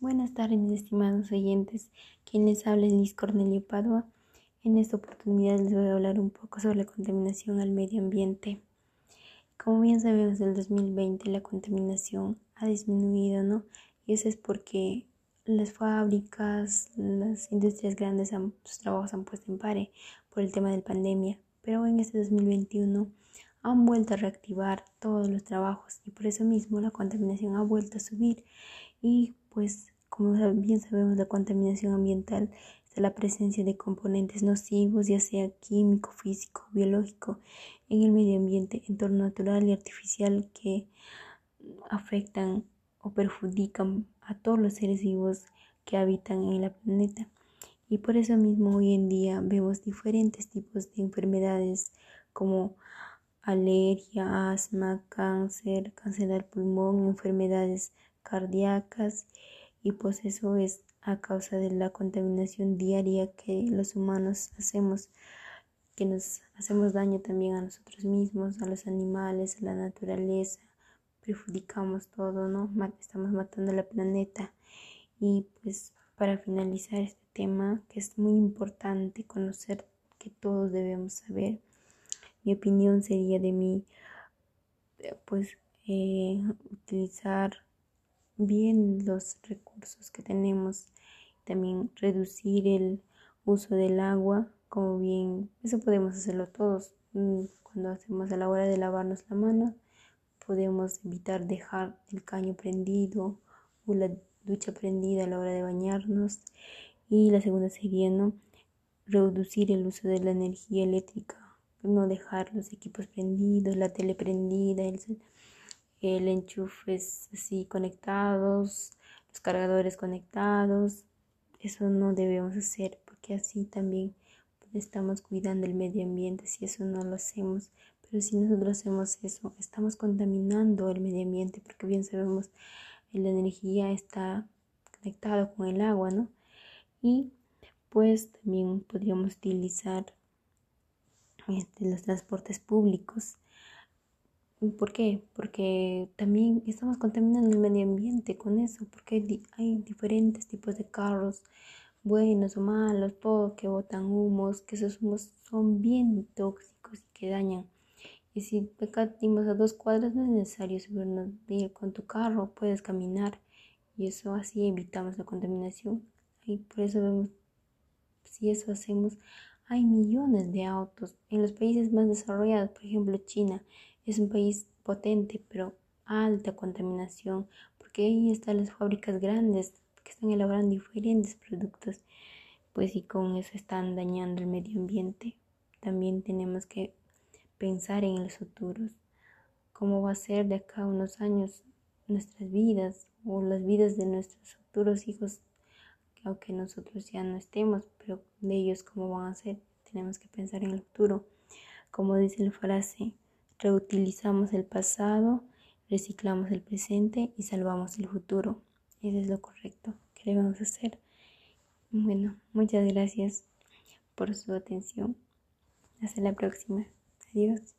Buenas tardes, mis estimados oyentes. Quien les habla es Liz Cornelio Padua. En esta oportunidad les voy a hablar un poco sobre la contaminación al medio ambiente. Como bien sabemos, en el 2020 la contaminación ha disminuido, ¿no? Y eso es porque las fábricas, las industrias grandes, sus trabajos han puesto en pare por el tema de la pandemia. Pero en este 2021 han vuelto a reactivar todos los trabajos y por eso mismo la contaminación ha vuelto a subir y pues como bien sabemos la contaminación ambiental es la presencia de componentes nocivos ya sea químico, físico, biológico en el medio ambiente, entorno natural y artificial que afectan o perjudican a todos los seres vivos que habitan en el planeta. Y por eso mismo hoy en día vemos diferentes tipos de enfermedades como alergia, asma, cáncer, cáncer del pulmón, enfermedades cardíacas y pues eso es a causa de la contaminación diaria que los humanos hacemos, que nos hacemos daño también a nosotros mismos, a los animales, a la naturaleza, perjudicamos todo, ¿no? Estamos matando el planeta y pues para finalizar este tema que es muy importante conocer que todos debemos saber mi opinión sería de mí, eh, pues, eh, utilizar bien los recursos que tenemos, también reducir el uso del agua, como bien, eso podemos hacerlo todos. Mm, cuando hacemos a la hora de lavarnos la mano, podemos evitar dejar el caño prendido o la ducha prendida a la hora de bañarnos. Y la segunda sería, ¿no? Reducir el uso de la energía eléctrica no dejar los equipos prendidos, la tele prendida, el, el enchufes así conectados, los cargadores conectados. Eso no debemos hacer porque así también estamos cuidando el medio ambiente si eso no lo hacemos. Pero si nosotros hacemos eso, estamos contaminando el medio ambiente porque bien sabemos la energía está conectada con el agua, ¿no? Y pues también podríamos utilizar este, los transportes públicos. ¿Por qué? Porque también estamos contaminando el medio ambiente con eso, porque hay, diferentes tipos de carros, buenos o malos, todos que botan humos, que esos humos son bien tóxicos y que dañan. Y si acá a dos cuadras no es necesario subirnos ir con tu carro, puedes caminar y eso así evitamos la contaminación. Y por eso vemos, si eso hacemos, hay millones de autos. En los países más desarrollados, por ejemplo China, es un país potente, pero alta contaminación, porque ahí están las fábricas grandes que están elaborando diferentes productos, pues y con eso están dañando el medio ambiente. También tenemos que pensar en los futuros, cómo va a ser de acá a unos años nuestras vidas o las vidas de nuestros futuros hijos aunque nosotros ya no estemos, pero de ellos cómo van a ser, tenemos que pensar en el futuro. Como dice la frase, reutilizamos el pasado, reciclamos el presente y salvamos el futuro. Eso es lo correcto que debemos hacer. Bueno, muchas gracias por su atención. Hasta la próxima. Adiós.